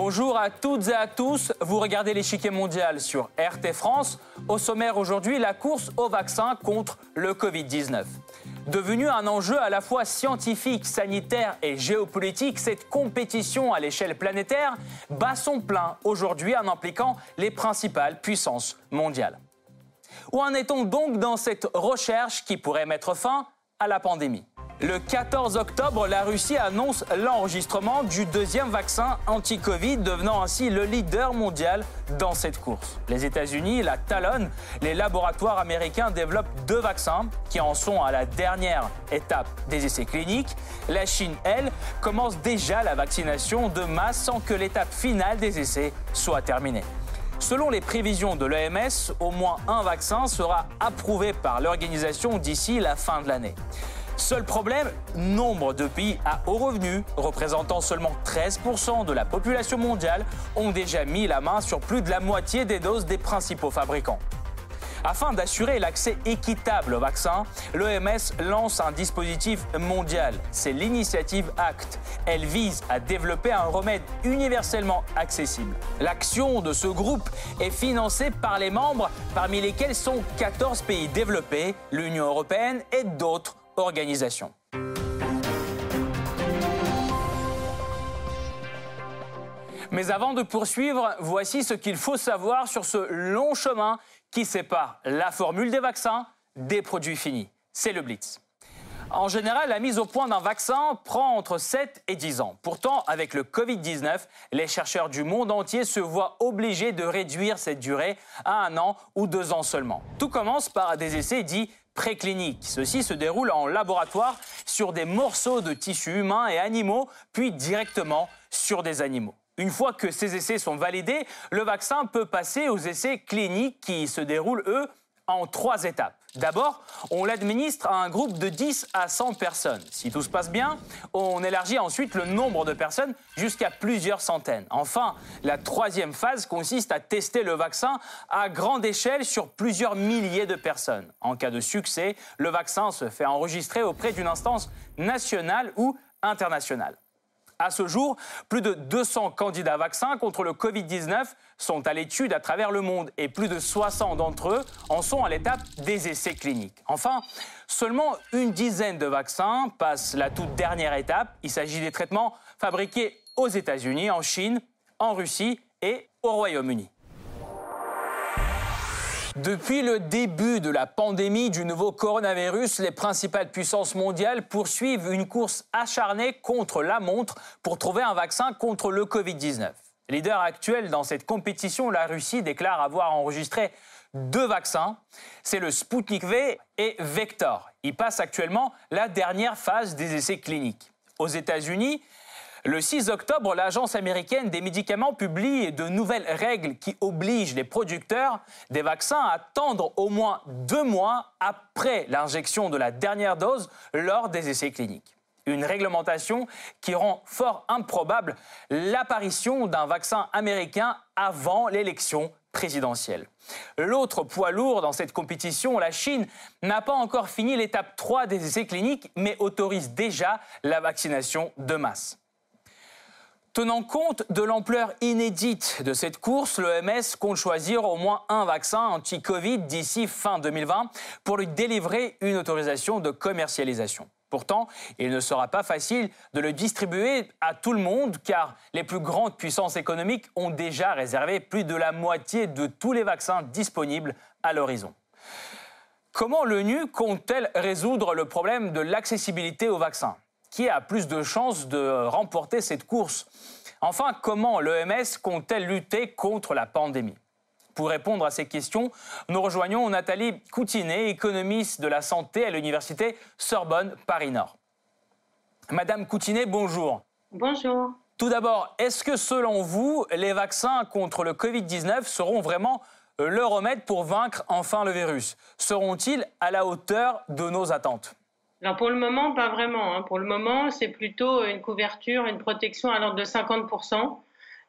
Bonjour à toutes et à tous. Vous regardez l'échiquier mondial sur RT France. Au sommaire aujourd'hui, la course au vaccin contre le Covid-19. Devenu un enjeu à la fois scientifique, sanitaire et géopolitique, cette compétition à l'échelle planétaire bat son plein aujourd'hui en impliquant les principales puissances mondiales. Où en est-on donc dans cette recherche qui pourrait mettre fin à la pandémie? Le 14 octobre, la Russie annonce l'enregistrement du deuxième vaccin anti-Covid, devenant ainsi le leader mondial dans cette course. Les États-Unis la talonnent. Les laboratoires américains développent deux vaccins qui en sont à la dernière étape des essais cliniques. La Chine, elle, commence déjà la vaccination de masse sans que l'étape finale des essais soit terminée. Selon les prévisions de l'OMS, au moins un vaccin sera approuvé par l'organisation d'ici la fin de l'année. Seul problème, nombre de pays à haut revenu, représentant seulement 13% de la population mondiale, ont déjà mis la main sur plus de la moitié des doses des principaux fabricants. Afin d'assurer l'accès équitable au vaccin, l'OMS lance un dispositif mondial. C'est l'initiative ACT. Elle vise à développer un remède universellement accessible. L'action de ce groupe est financée par les membres, parmi lesquels sont 14 pays développés, l'Union européenne et d'autres organisation. Mais avant de poursuivre, voici ce qu'il faut savoir sur ce long chemin qui sépare la formule des vaccins des produits finis. C'est le Blitz. En général, la mise au point d'un vaccin prend entre 7 et 10 ans. Pourtant, avec le Covid-19, les chercheurs du monde entier se voient obligés de réduire cette durée à un an ou deux ans seulement. Tout commence par des essais dits précliniques. Ceux-ci se déroulent en laboratoire sur des morceaux de tissus humains et animaux, puis directement sur des animaux. Une fois que ces essais sont validés, le vaccin peut passer aux essais cliniques qui se déroulent, eux, en trois étapes. D'abord, on l'administre à un groupe de 10 à 100 personnes. Si tout se passe bien, on élargit ensuite le nombre de personnes jusqu'à plusieurs centaines. Enfin, la troisième phase consiste à tester le vaccin à grande échelle sur plusieurs milliers de personnes. En cas de succès, le vaccin se fait enregistrer auprès d'une instance nationale ou internationale. À ce jour, plus de 200 candidats vaccins contre le Covid-19 sont à l'étude à travers le monde et plus de 60 d'entre eux en sont à l'étape des essais cliniques. Enfin, seulement une dizaine de vaccins passent la toute dernière étape. Il s'agit des traitements fabriqués aux États-Unis, en Chine, en Russie et au Royaume-Uni. Depuis le début de la pandémie du nouveau coronavirus, les principales puissances mondiales poursuivent une course acharnée contre la montre pour trouver un vaccin contre le Covid-19. Leader actuel dans cette compétition, la Russie déclare avoir enregistré deux vaccins. C'est le Sputnik V et Vector. Il passe actuellement la dernière phase des essais cliniques. Aux États-Unis, le 6 octobre, l'Agence américaine des médicaments publie de nouvelles règles qui obligent les producteurs des vaccins à attendre au moins deux mois après l'injection de la dernière dose lors des essais cliniques. Une réglementation qui rend fort improbable l'apparition d'un vaccin américain avant l'élection présidentielle. L'autre poids lourd dans cette compétition, la Chine, n'a pas encore fini l'étape 3 des essais cliniques, mais autorise déjà la vaccination de masse. Tenant compte de l'ampleur inédite de cette course, l'OMS compte choisir au moins un vaccin anti-Covid d'ici fin 2020 pour lui délivrer une autorisation de commercialisation. Pourtant, il ne sera pas facile de le distribuer à tout le monde car les plus grandes puissances économiques ont déjà réservé plus de la moitié de tous les vaccins disponibles à l'horizon. Comment l'ONU compte-t-elle résoudre le problème de l'accessibilité aux vaccins qui a plus de chances de remporter cette course? Enfin, comment l'OMS compte-t-elle lutter contre la pandémie? Pour répondre à ces questions, nous rejoignons Nathalie Coutinet, économiste de la santé à l'université Sorbonne Paris-Nord. Madame Coutinet, bonjour. Bonjour. Tout d'abord, est-ce que selon vous, les vaccins contre le Covid-19 seront vraiment le remède pour vaincre enfin le virus? Seront-ils à la hauteur de nos attentes? Alors pour le moment, pas vraiment. Hein. Pour le moment, c'est plutôt une couverture, une protection à l'ordre de 50%,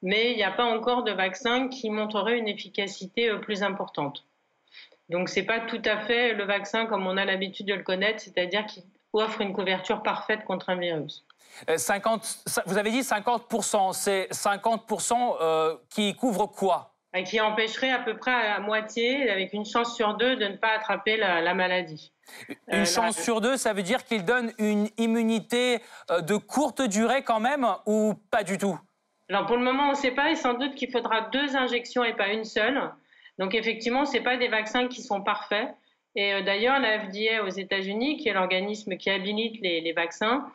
mais il n'y a pas encore de vaccin qui montrerait une efficacité euh, plus importante. Donc c'est pas tout à fait le vaccin comme on a l'habitude de le connaître, c'est-à-dire qu'il offre une couverture parfaite contre un virus. 50, euh, vous avez dit 50%, c'est 50% euh, qui couvre quoi? Qui empêcherait à peu près à moitié, avec une chance sur deux, de ne pas attraper la, maladie. Une chance sur deux, ça veut dire qu'il donne une immunité de courte durée quand même, ou pas du tout? Alors pour le moment, on ne sait pas et sans doute qu'il faudra deux injections et pas une seule. Donc effectivement, ce pas des vaccins qui sont parfaits. Et euh, d'ailleurs, la FDA aux États-Unis, qui est l'organisme qui habilite les, vaccins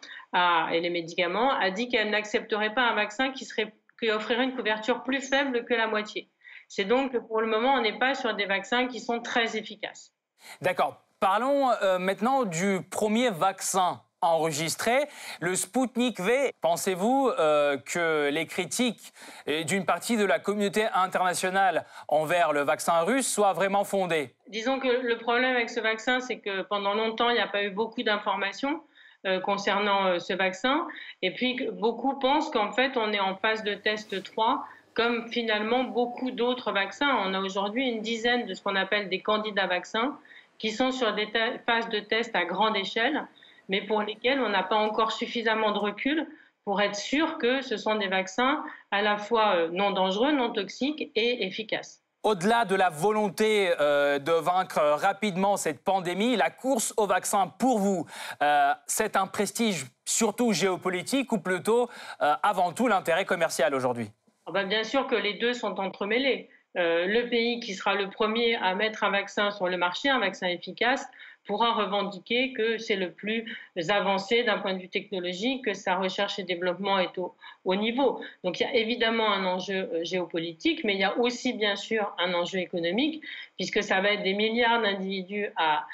et les médicaments, a dit qu'elle n'accepterait pas un vaccin qui, serait, qui offrirait une couverture plus faible que la moitié. C'est donc que pour le moment, on n'est pas sur des vaccins qui sont très efficaces. D'accord. Parlons euh, maintenant du premier vaccin enregistré. Le Sputnik V, pensez-vous euh, que les critiques d'une partie de la communauté internationale envers le vaccin russe soient vraiment fondées? Disons que le problème avec ce vaccin, c'est que pendant longtemps, il n'y a pas eu beaucoup d'informations. Euh, concernant euh, ce vaccin. Et puis, beaucoup pensent qu'en fait, on est en phase de test 3, comme finalement beaucoup d'autres vaccins. On a aujourd'hui une dizaine de ce qu'on appelle des candidats vaccins qui sont sur des phases de test à grande échelle mais pour lesquels on n'a pas encore suffisamment de recul pour être sûr que ce sont des vaccins à la fois euh, non dangereux, non toxiques et efficaces. Au-delà de la volonté euh, de vaincre rapidement cette pandémie, la course au vaccin pour vous, euh, c'est un prestige surtout géopolitique ou plutôt avant tout l'intérêt commercial aujourd'hui? Ah ben, Bien sûr que les deux sont entremêlés. le pays qui sera le premier à mettre un vaccin sur le marché, un vaccin efficace, pourra revendiquer que c'est le plus avancé d'un point de vue technologique, que sa recherche et développement est au niveau. Donc il y a évidemment un enjeu euh, géopolitique, mais il y a aussi bien sûr un enjeu économique, puisque ça va être des milliards d'individus à,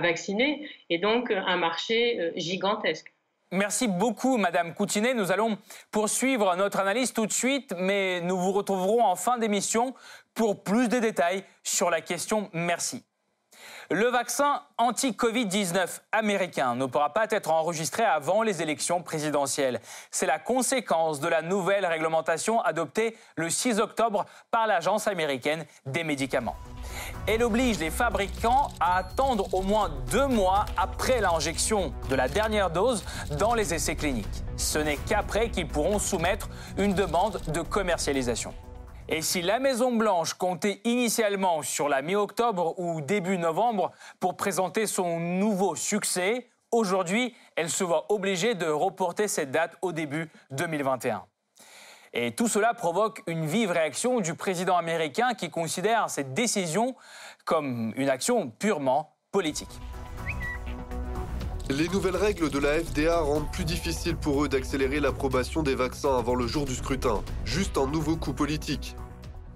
vacciner, et donc euh, un marché euh, gigantesque. Merci beaucoup, Madame Coutinet. Nous allons poursuivre notre analyse tout de suite, mais nous vous retrouverons en fin d'émission pour plus de détails sur la question. Merci. Le vaccin anti-Covid-19 américain ne pourra pas être enregistré avant les élections présidentielles. C'est la conséquence de la nouvelle réglementation adoptée le 6 octobre par l'Agence américaine des médicaments. Elle oblige les fabricants à attendre au moins deux mois après l'injection de la dernière dose dans les essais cliniques. Ce n'est qu'après qu'ils pourront soumettre une demande de commercialisation. Et si la Maison-Blanche comptait initialement sur la mi-octobre ou début novembre pour présenter son nouveau succès, aujourd'hui, elle se voit obligée de reporter cette date au début 2021. Et tout cela provoque une vive réaction du président américain qui considère cette décision comme une action purement politique. Les nouvelles règles de la FDA rendent plus difficile pour eux d'accélérer l'approbation des vaccins avant le jour du scrutin. Juste un nouveau coup politique.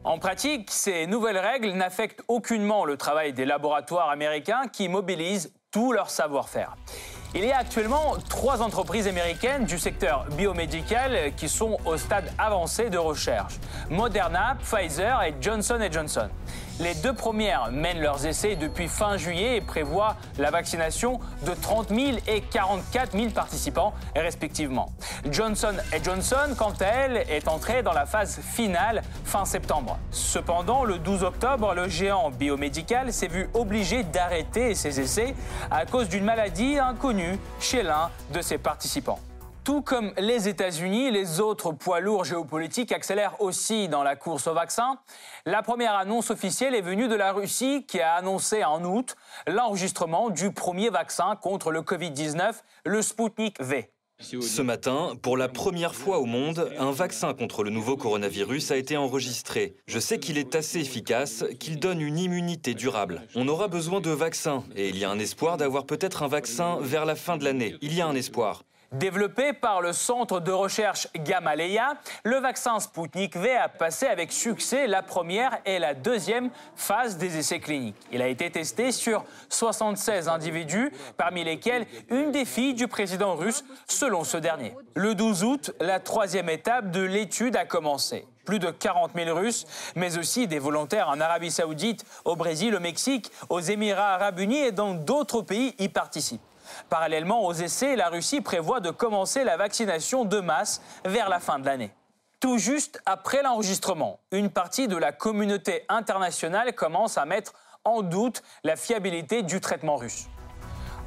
En pratique, ces nouvelles règles n'affectent aucunement le travail des laboratoires américains qui mobilisent tout leur savoir-faire. Il y a actuellement trois entreprises américaines du secteur biomédical qui sont au stade avancé de recherche. Moderna, Pfizer et Johnson Johnson. Les deux premières mènent leurs essais depuis fin juillet et prévoient la vaccination de 30 000 et 44 000 participants respectivement. Johnson Johnson, quant à elle, est entrée dans la phase finale fin septembre. Cependant, le 12 octobre, le géant biomédical s'est vu obligé d'arrêter ses essais à cause d'une maladie inconnue chez l'un de ses participants. Tout comme les États-Unis, les autres poids lourds géopolitiques accélèrent aussi dans la course au vaccin. La première annonce officielle est venue de la Russie qui a annoncé en août l'enregistrement du premier vaccin contre le Covid-19, le Sputnik V. Ce matin, pour la première fois au monde, un vaccin contre le nouveau coronavirus a été enregistré. Je sais qu'il est assez efficace, qu'il donne une immunité durable. On aura besoin de vaccins et il y a un espoir d'avoir peut-être un vaccin vers la fin de l'année. Il y a un espoir. Développé par le centre de recherche Gamaleya, le vaccin Sputnik V a passé avec succès la première et la deuxième phase des essais cliniques. Il a été testé sur 76 individus, parmi lesquels une des filles du président russe, selon ce dernier. Le 12 août, la troisième étape de l'étude a commencé. Plus de 40 000 Russes, mais aussi des volontaires en Arabie saoudite, au Brésil, au Mexique, aux Émirats arabes unis et dans d'autres pays y participent. Parallèlement aux essais, la Russie prévoit de commencer la vaccination de masse vers la fin de l'année. Tout juste après l'enregistrement, une partie de la communauté internationale commence à mettre en doute la fiabilité du traitement russe.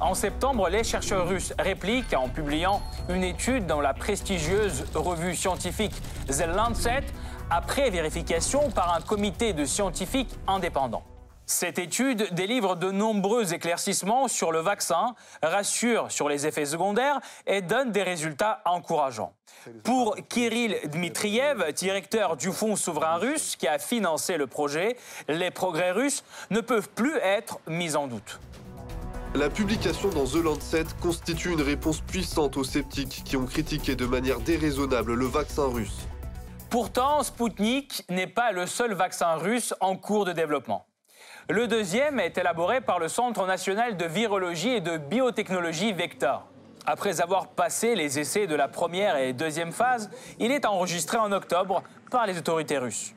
En septembre, les chercheurs russes répliquent en publiant une étude dans la prestigieuse revue scientifique The Lancet après vérification par un comité de scientifiques indépendants. Cette étude délivre de nombreux éclaircissements sur le vaccin, rassure sur les effets secondaires et donne des résultats encourageants. Pour Kirill Dmitriev, directeur du Fonds souverain russe qui a financé le projet, les progrès russes ne peuvent plus être mis en doute. La publication dans The Lancet constitue une réponse puissante aux sceptiques qui ont critiqué de manière déraisonnable le vaccin russe. Pourtant, Sputnik n'est pas le seul vaccin russe en cours de développement. Le deuxième est élaboré par le Centre national de virologie et de biotechnologie Vector. Après avoir passé les essais de la première et deuxième phase, il est enregistré en octobre par les autorités russes.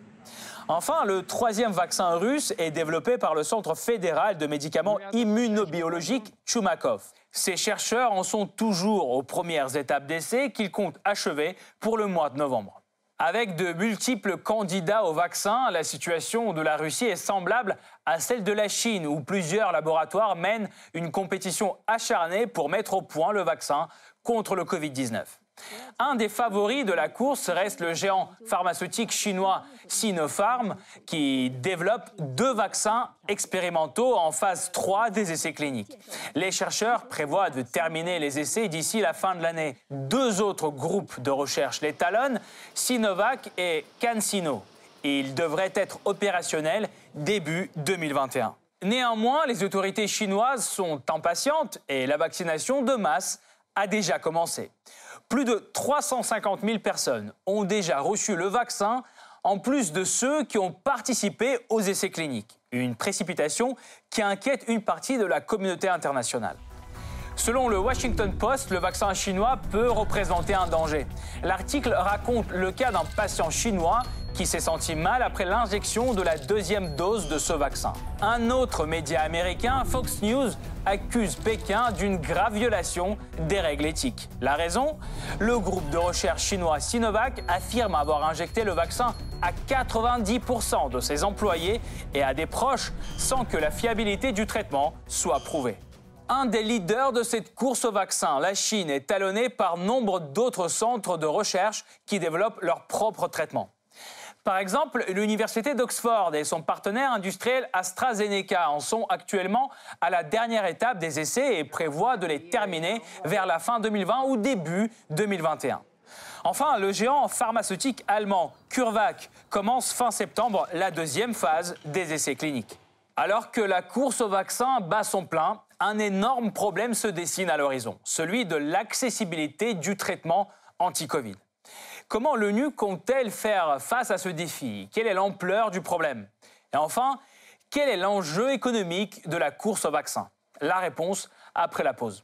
Enfin, le troisième vaccin russe est développé par le Centre fédéral de médicaments immunobiologiques Chumakov. Ces chercheurs en sont toujours aux premières étapes d'essais qu'ils comptent achever pour le mois de novembre. Avec de multiples candidats au vaccin, la situation de la Russie est semblable à celle de la Chine, où plusieurs laboratoires mènent une compétition acharnée pour mettre au point le vaccin contre le Covid-19. Un des favoris de la course reste le géant pharmaceutique chinois Sinopharm, qui développe deux vaccins expérimentaux en phase 3 des essais cliniques. Les chercheurs prévoient de terminer les essais d'ici la fin de l'année. Deux autres groupes de recherche les talonnent, Sinovac et CanSino. Ils devraient être opérationnels début 2021. Néanmoins, les autorités chinoises sont impatientes et la vaccination de masse a déjà commencé. Plus de 350 000 personnes ont déjà reçu le vaccin, en plus de ceux qui ont participé aux essais cliniques. Une précipitation qui inquiète une partie de la communauté internationale. Selon le Washington Post, le vaccin chinois peut représenter un danger. L'article raconte le cas d'un patient chinois qui s'est senti mal après l'injection de la deuxième dose de ce vaccin. Un autre média américain, Fox News, accuse Pékin d'une grave violation des règles éthiques. La raison? Le groupe de recherche chinois Sinovac affirme avoir injecté le vaccin à 90% de ses employés et à des proches sans que la fiabilité du traitement soit prouvée. Un des leaders de cette course au vaccin, la Chine, est talonné par nombre d'autres centres de recherche qui développent leur propre traitement. Par exemple, l'Université d'Oxford et son partenaire industriel AstraZeneca en sont actuellement à la dernière étape des essais et prévoient de les terminer vers la fin 2020 ou début 2021. Enfin, le géant pharmaceutique allemand CureVac commence fin septembre la deuxième phase des essais cliniques. Alors que la course au vaccin bat son plein, un énorme problème se dessine à l'horizon, celui de l'accessibilité du traitement anti-Covid. Comment l'ONU compte-t-elle faire face à ce défi? Quelle est l'ampleur du problème? Et enfin, quel est l'enjeu économique de la course au vaccin? La réponse après la pause.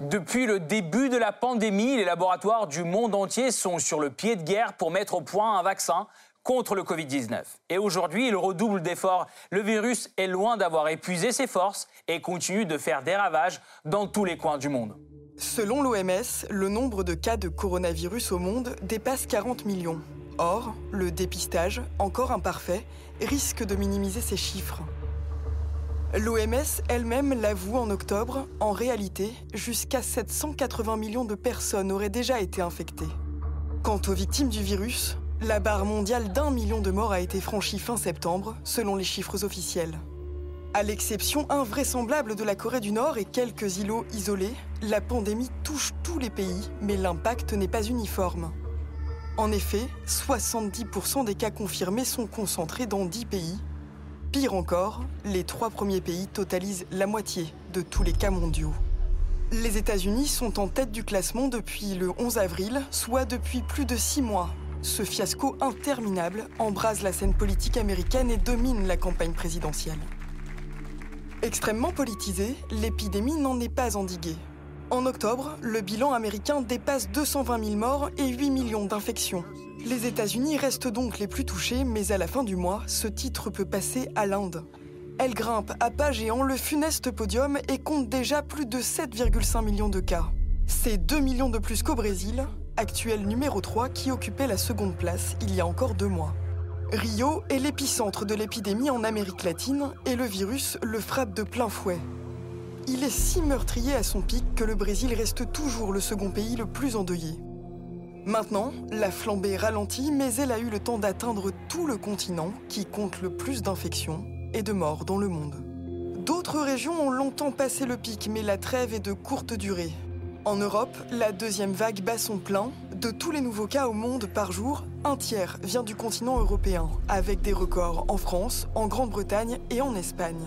Depuis le début de la pandémie, les laboratoires du monde entier sont sur le pied de guerre pour mettre au point un vaccin contre le Covid-19. Et aujourd'hui, il redouble d'efforts. Le virus est loin d'avoir épuisé ses forces et continue de faire des ravages dans tous les coins du monde. Selon l'OMS, le nombre de cas de coronavirus au monde dépasse 40 millions. Or, le dépistage, encore imparfait, risque de minimiser ces chiffres. L'OMS elle-même l'avoue en octobre, en réalité, jusqu'à 780 millions de personnes auraient déjà été infectées. Quant aux victimes du virus, la barre mondiale d'un million de morts a été franchie fin septembre, selon les chiffres officiels. À l'exception invraisemblable de la Corée du Nord et quelques îlots isolés, la pandémie touche tous les pays, mais l'impact n'est pas uniforme. En effet, 70% des cas confirmés sont concentrés dans 10 pays. Pire encore, les trois premiers pays totalisent la moitié de tous les cas mondiaux. Les États-Unis sont en tête du classement depuis le 11 avril, soit depuis plus de six mois, ce fiasco interminable embrase la scène politique américaine et domine la campagne présidentielle. Extrêmement politisée, l'épidémie n'en est pas endiguée. En octobre, le bilan américain dépasse 220 000 morts et 8 millions d'infections. Les États-Unis restent donc les plus touchés, mais à la fin du mois, ce titre peut passer à l'Inde. Elle grimpe à pas géant le funeste podium et compte déjà plus de 7,5 millions de cas. C'est 2 millions de plus qu'au Brésil, actuel numéro 3 qui occupait la seconde place il y a encore deux mois. Rio est l'épicentre de l'épidémie en Amérique latine et le virus le frappe de plein fouet. Il est si meurtrier à son pic que le Brésil reste toujours le second pays le plus endeuillé. Maintenant, la flambée ralentit, mais elle a eu le temps d'atteindre tout le continent qui compte le plus d'infections et de morts dans le monde. D'autres régions ont longtemps passé le pic, mais la trêve est de courte durée. En Europe, la deuxième vague bat son plein. De tous les nouveaux cas au monde par jour, un tiers vient du continent européen, avec des records en France, en Grande-Bretagne et en Espagne.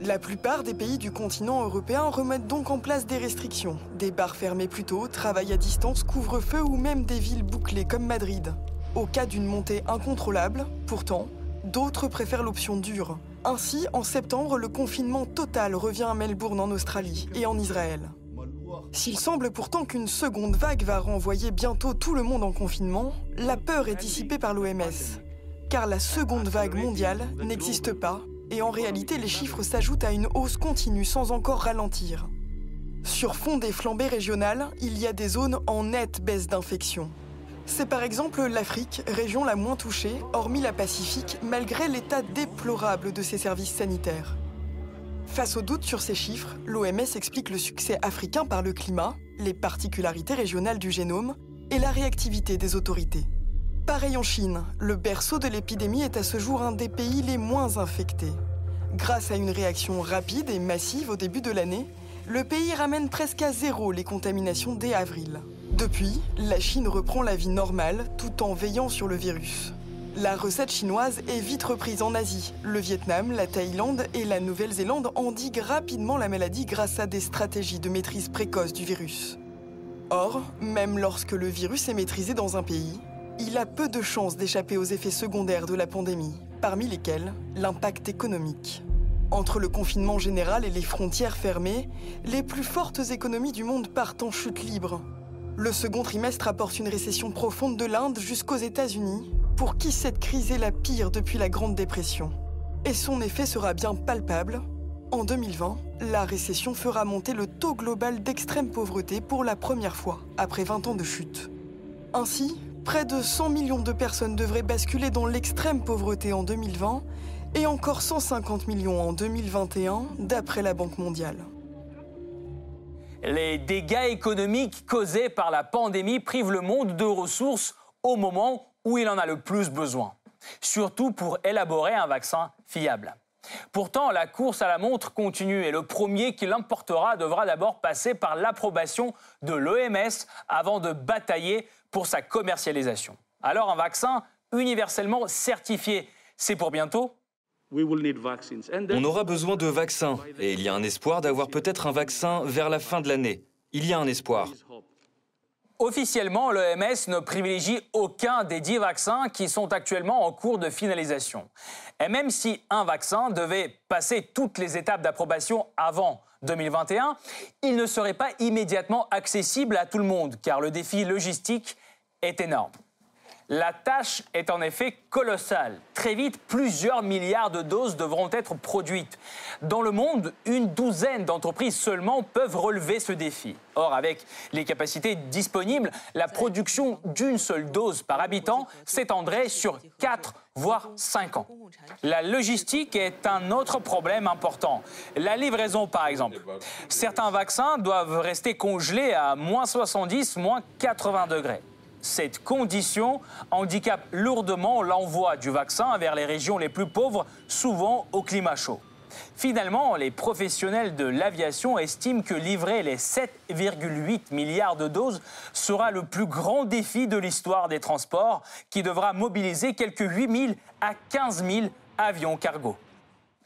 La plupart des pays du continent européen remettent donc en place des restrictions. Des bars fermés plus tôt, travail à distance, couvre-feu ou même des villes bouclées comme Madrid. Au cas d'une montée incontrôlable, pourtant, d'autres préfèrent l'option dure. Ainsi, en septembre, le confinement total revient à Melbourne en Australie et en Israël. S'il semble pourtant qu'une seconde vague va renvoyer bientôt tout le monde en confinement, la peur est dissipée par l'OMS. Car la seconde vague mondiale n'existe pas et en réalité les chiffres s'ajoutent à une hausse continue sans encore ralentir. Sur fond des flambées régionales, il y a des zones en nette baisse d'infection. C'est par exemple l'Afrique, région la moins touchée, hormis la Pacifique, malgré l'état déplorable de ses services sanitaires. Face aux doutes sur ces chiffres, l'OMS explique le succès africain par le climat, les particularités régionales du génome et la réactivité des autorités. Pareil en Chine, le berceau de l'épidémie est à ce jour un des pays les moins infectés. Grâce à une réaction rapide et massive au début de l'année, le pays ramène presque à zéro les contaminations dès avril. Depuis, la Chine reprend la vie normale tout en veillant sur le virus. La recette chinoise est vite reprise en Asie. Le Vietnam, la Thaïlande et la Nouvelle-Zélande endiguent rapidement la maladie grâce à des stratégies de maîtrise précoce du virus. Or, même lorsque le virus est maîtrisé dans un pays, il a peu de chances d'échapper aux effets secondaires de la pandémie, parmi lesquels l'impact économique. Entre le confinement général et les frontières fermées, les plus fortes économies du monde partent en chute libre. Le second trimestre apporte une récession profonde de l'Inde jusqu'aux États-Unis, pour qui cette crise est la pire depuis la Grande Dépression. Et son effet sera bien palpable. En 2020, la récession fera monter le taux global d'extrême pauvreté pour la première fois, après 20 ans de chute. Ainsi, Près de 100 millions de personnes devraient basculer dans l'extrême pauvreté en 2020 et encore 150 millions en 2021, d'après la Banque mondiale. Les dégâts économiques causés par la pandémie privent le monde de ressources au moment où il en a le plus besoin, surtout pour élaborer un vaccin fiable. Pourtant, la course à la montre continue et le premier qui l'emportera devra d'abord passer par l'approbation de l'OMS avant de batailler pour sa commercialisation. Alors un vaccin universellement certifié, c'est pour bientôt On aura besoin de vaccins et il y a un espoir d'avoir peut-être un vaccin vers la fin de l'année. Il y a un espoir. Officiellement, l'OMS ne privilégie aucun des dix vaccins qui sont actuellement en cours de finalisation. Et même si un vaccin devait passer toutes les étapes d'approbation avant 2021, il ne serait pas immédiatement accessible à tout le monde, car le défi logistique est énorme. La tâche est en effet colossale. Très vite, plusieurs milliards de doses devront être produites. Dans le monde, une douzaine d'entreprises seulement peuvent relever ce défi. Or, avec les capacités disponibles, la production d'une seule dose par habitant s'étendrait sur 4 voire 5 ans. La logistique est un autre problème important. La livraison, par exemple. Certains vaccins doivent rester congelés à moins 70, moins 80 degrés. Cette condition handicape lourdement l'envoi du vaccin vers les régions les plus pauvres, souvent au climat chaud. Finalement, les professionnels de l'aviation estiment que livrer les 7,8 milliards de doses sera le plus grand défi de l'histoire des transports, qui devra mobiliser quelques 8 000 à 15 000 avions cargo.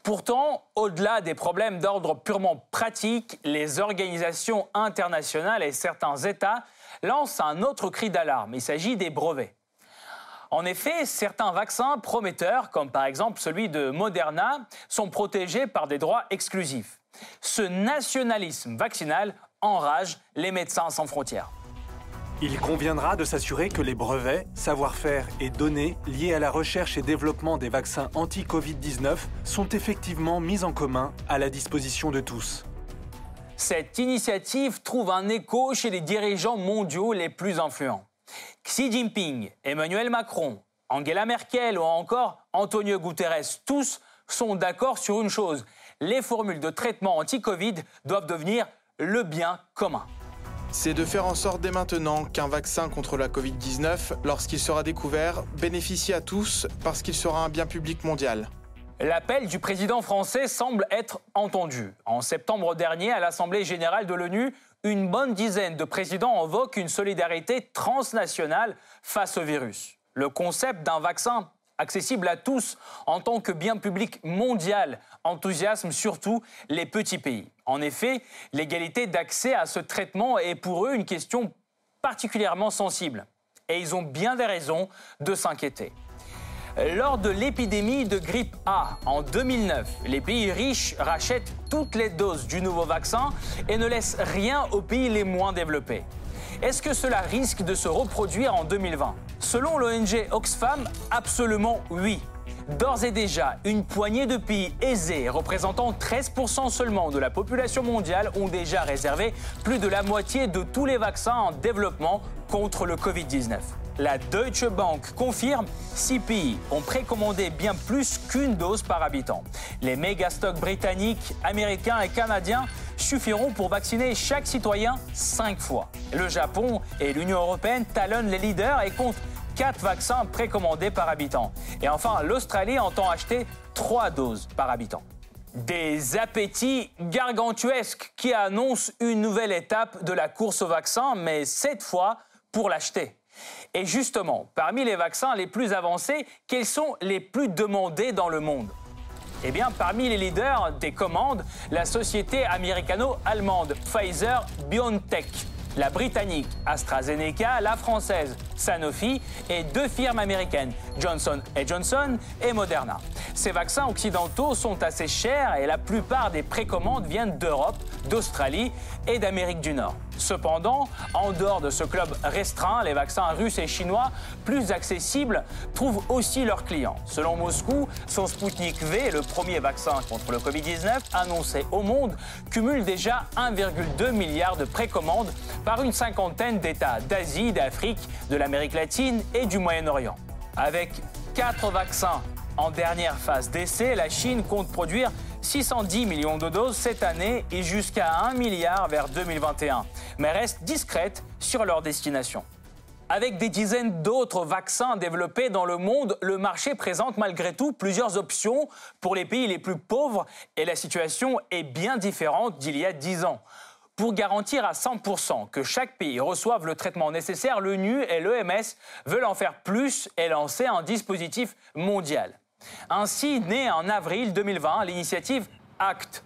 Pourtant, au-delà des problèmes d'ordre purement pratique, les organisations internationales et certains États lance un autre cri d'alarme. Il s'agit des brevets. En effet, certains vaccins prometteurs, comme par exemple celui de Moderna, sont protégés par des droits exclusifs. Ce nationalisme vaccinal enrage les médecins sans frontières. Il conviendra de s'assurer que les brevets, savoir-faire et données liés à la recherche et développement des vaccins anti-Covid-19 sont effectivement mis en commun à la disposition de tous. Cette initiative trouve un écho chez les dirigeants mondiaux les plus influents. Xi Jinping, Emmanuel Macron, Angela Merkel ou encore Antonio Guterres, tous sont d'accord sur une chose. Les formules de traitement anti-Covid doivent devenir le bien commun. C'est de faire en sorte dès maintenant qu'un vaccin contre la Covid-19, lorsqu'il sera découvert, bénéficie à tous parce qu'il sera un bien public mondial. L'appel du président français semble être entendu. En septembre dernier, à l'Assemblée générale de l'ONU, une bonne dizaine de présidents invoquent une solidarité transnationale face au virus. Le concept d'un vaccin accessible à tous en tant que bien public mondial enthousiasme surtout les petits pays. En effet, l'égalité d'accès à ce traitement est pour eux une question particulièrement sensible. Et ils ont bien des raisons de s'inquiéter. Lors de l'épidémie de grippe A en 2009, les pays riches rachètent toutes les doses du nouveau vaccin et ne laissent rien aux pays les moins développés. Est-ce que cela risque de se reproduire en 2020 Selon l'ONG Oxfam, absolument oui. D'ores et déjà, une poignée de pays aisés, représentant 13% seulement de la population mondiale, ont déjà réservé plus de la moitié de tous les vaccins en développement contre le Covid-19. La Deutsche Bank confirme, six pays ont précommandé bien plus qu'une dose par habitant. Les méga stocks britanniques, américains et canadiens suffiront pour vacciner chaque citoyen cinq fois. Le Japon et l'Union européenne talonnent les leaders et comptent 4 vaccins précommandés par habitant. Et enfin, l'Australie entend acheter 3 doses par habitant. Des appétits gargantuesques qui annoncent une nouvelle étape de la course au vaccin, mais cette fois pour l'acheter. Et justement, parmi les vaccins les plus avancés, quels sont les plus demandés dans le monde? Eh bien, parmi les leaders des commandes, la société américano-allemande Pfizer BioNTech la britannique AstraZeneca, la française Sanofi et deux firmes américaines, Johnson Johnson et Moderna. Ces vaccins occidentaux sont assez chers et la plupart des précommandes viennent d'Europe, d'Australie et d'Amérique du Nord. Cependant, en dehors de ce club restreint, les vaccins russes et chinois, plus accessibles, trouvent aussi leurs clients. Selon Moscou, son Sputnik V, le premier vaccin contre le Covid-19 annoncé au monde, cumule déjà 1,2 milliard de précommandes par une cinquantaine d'États d'Asie, d'Afrique, de l'Amérique latine et du Moyen-Orient. Avec quatre vaccins en dernière phase d'essai, la Chine compte produire 610 millions de doses cette année et jusqu'à 1 milliard vers 2021, mais reste discrète sur leur destination. Avec des dizaines d'autres vaccins développés dans le monde, le marché présente malgré tout plusieurs options pour les pays les plus pauvres et la situation est bien différente d'il y a 10 ans. Pour garantir à 100% que chaque pays reçoive le traitement nécessaire, l'ONU et l'OMS veulent en faire plus et lancer un dispositif mondial. Ainsi naît en avril 2020 l'initiative ACT.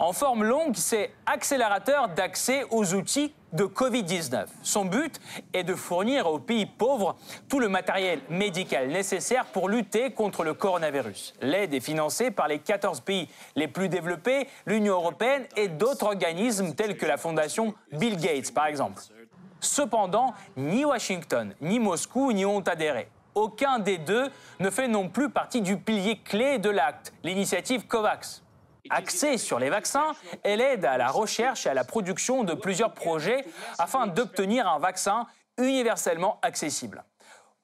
En forme longue, c'est accélérateur d'accès aux outils de Covid-19. Son but est de fournir aux pays pauvres tout le matériel médical nécessaire pour lutter contre le coronavirus. L'aide est financée par les 14 pays les plus développés, l'Union européenne et d'autres organismes tels que la fondation Bill Gates par exemple. Cependant, ni Washington, ni Moscou n'y ont adhéré aucun des deux ne fait non plus partie du pilier clé de l'acte, l'initiative COVAX. Axée sur les vaccins, elle aide à la recherche et à la production de plusieurs projets afin d'obtenir un vaccin universellement accessible.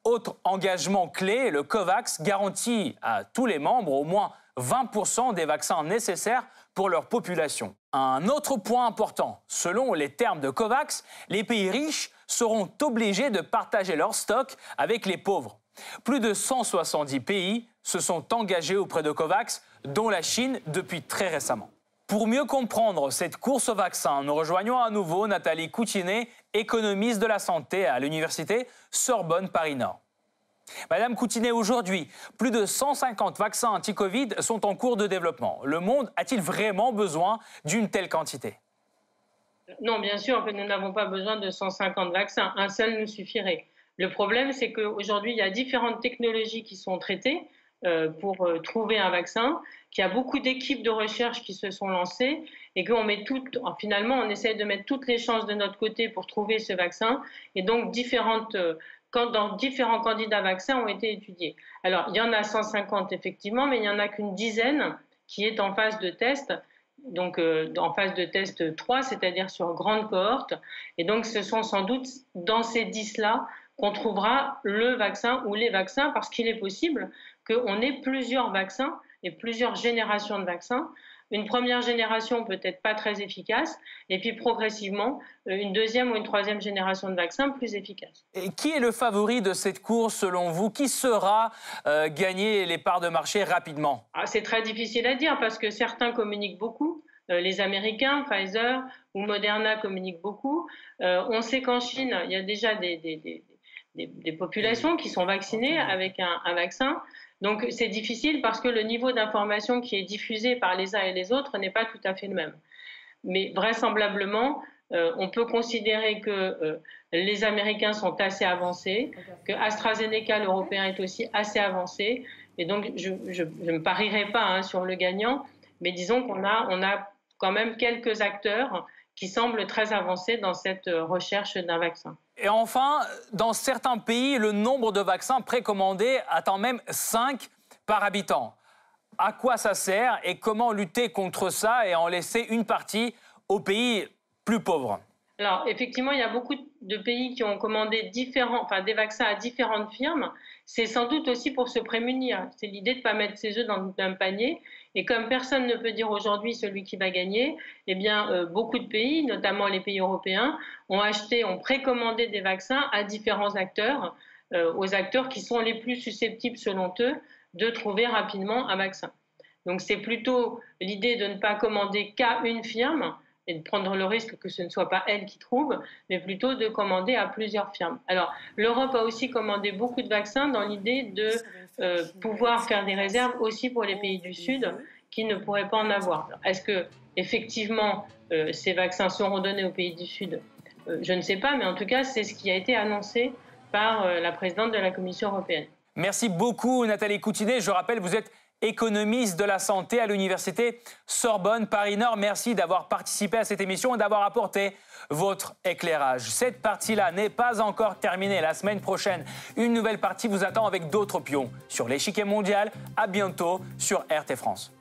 Autre engagement clé, le COVAX garantit à tous les membres au moins 20% des vaccins nécessaires pour leur population. Un autre point important, selon les termes de COVAX, les pays riches seront obligés de partager leur stock avec les pauvres. Plus de 170 pays se sont engagés auprès de COVAX, dont la Chine depuis très récemment. Pour mieux comprendre cette course au vaccin, nous rejoignons à nouveau Nathalie Coutinet, économiste de la santé à l'université Sorbonne Paris-Nord. Madame Coutinet, aujourd'hui, plus de 150 vaccins anti-Covid sont en cours de développement. Le monde a-t-il vraiment besoin d'une telle quantité? Non, bien sûr, nous n'avons pas besoin de 150 vaccins. Un seul nous suffirait. Le problème, c'est qu'aujourd'hui, il y a différentes technologies qui sont traitées euh, pour euh, trouver un vaccin, qu'il y a beaucoup d'équipes de recherche qui se sont lancées et qu'on met toutes, finalement, on essaie de mettre toutes les chances de notre côté pour trouver ce vaccin. Et donc, différentes euh, dans différents candidats vaccins ont été étudiés. Alors, il y en a 150 effectivement, mais il n'y en a qu'une dizaine qui est en phase de test, donc euh, en phase de test 3, c'est-à-dire sur grande cohorte. Et donc, ce sont sans doute dans ces 10-là qu'on trouvera le vaccin ou les vaccins parce qu'il est possible qu'on ait plusieurs vaccins et plusieurs générations de vaccins une première génération peut-être pas très efficace, et puis progressivement euh, une deuxième ou une troisième génération de vaccins plus efficace. Et qui est le favori de cette course selon vous? Qui sera euh, gagner les parts de marché rapidement? Ah, C'est très difficile à dire parce que certains communiquent beaucoup. Euh, les Américains, Pfizer ou Moderna communiquent beaucoup. on sait qu'en Chine, il y a déjà des, des, populations qui sont vaccinées avec un vaccin. Donc c'est difficile parce que le niveau d'information qui est diffusé par les uns et les autres n'est pas tout à fait le même. Mais vraisemblablement, euh, on peut considérer que euh, les Américains sont assez avancés, que AstraZeneca, l'Européen, est aussi assez avancé. Et donc, je ne parierai pas hein, sur le gagnant, mais disons qu'on a, on a quand même quelques acteurs qui semblent très avancés dans cette recherche d'un vaccin. Et enfin, dans certains pays, le nombre de vaccins précommandés atteint même 5 par habitant. À quoi ça sert et comment lutter contre ça et en laisser une partie aux pays plus pauvres? Alors, effectivement, il y a beaucoup de pays qui ont commandé des vaccins à différentes firmes. C'est sans doute aussi pour se prémunir. C'est l'idée de ne pas mettre ses œufs dans le même panier. Et comme personne ne peut dire aujourd'hui celui qui va gagner, eh bien, euh, beaucoup de pays, notamment les pays européens, ont acheté, ont précommandé des vaccins à différents acteurs, euh, aux acteurs qui sont les plus susceptibles, selon eux, de trouver rapidement un vaccin. Donc, c'est plutôt l'idée de ne pas commander qu'à une firme et de prendre le risque que ce ne soit pas elle qui trouve, mais plutôt de commander à plusieurs firmes. Alors, l'Europe a aussi commandé beaucoup de vaccins dans l'idée de euh, pouvoir faire des réserves aussi pour les pays du Sud qui ne pourraient pas en avoir. Est-ce que effectivement euh, ces vaccins seront donnés aux pays du Sud? Euh, Je ne sais pas, mais en tout cas, c'est ce qui a été annoncé par la présidente de la Commission européenne. Merci beaucoup, Nathalie Coutinet. Je rappelle, vous êtes économiste de la santé à l'université Sorbonne Paris-Nord. Merci d'avoir participé à cette émission et d'avoir apporté votre éclairage. Cette partie-là n'est pas encore terminée. La semaine prochaine, une nouvelle partie vous attend avec d'autres pions sur l'échiquier mondial. À bientôt sur RT France.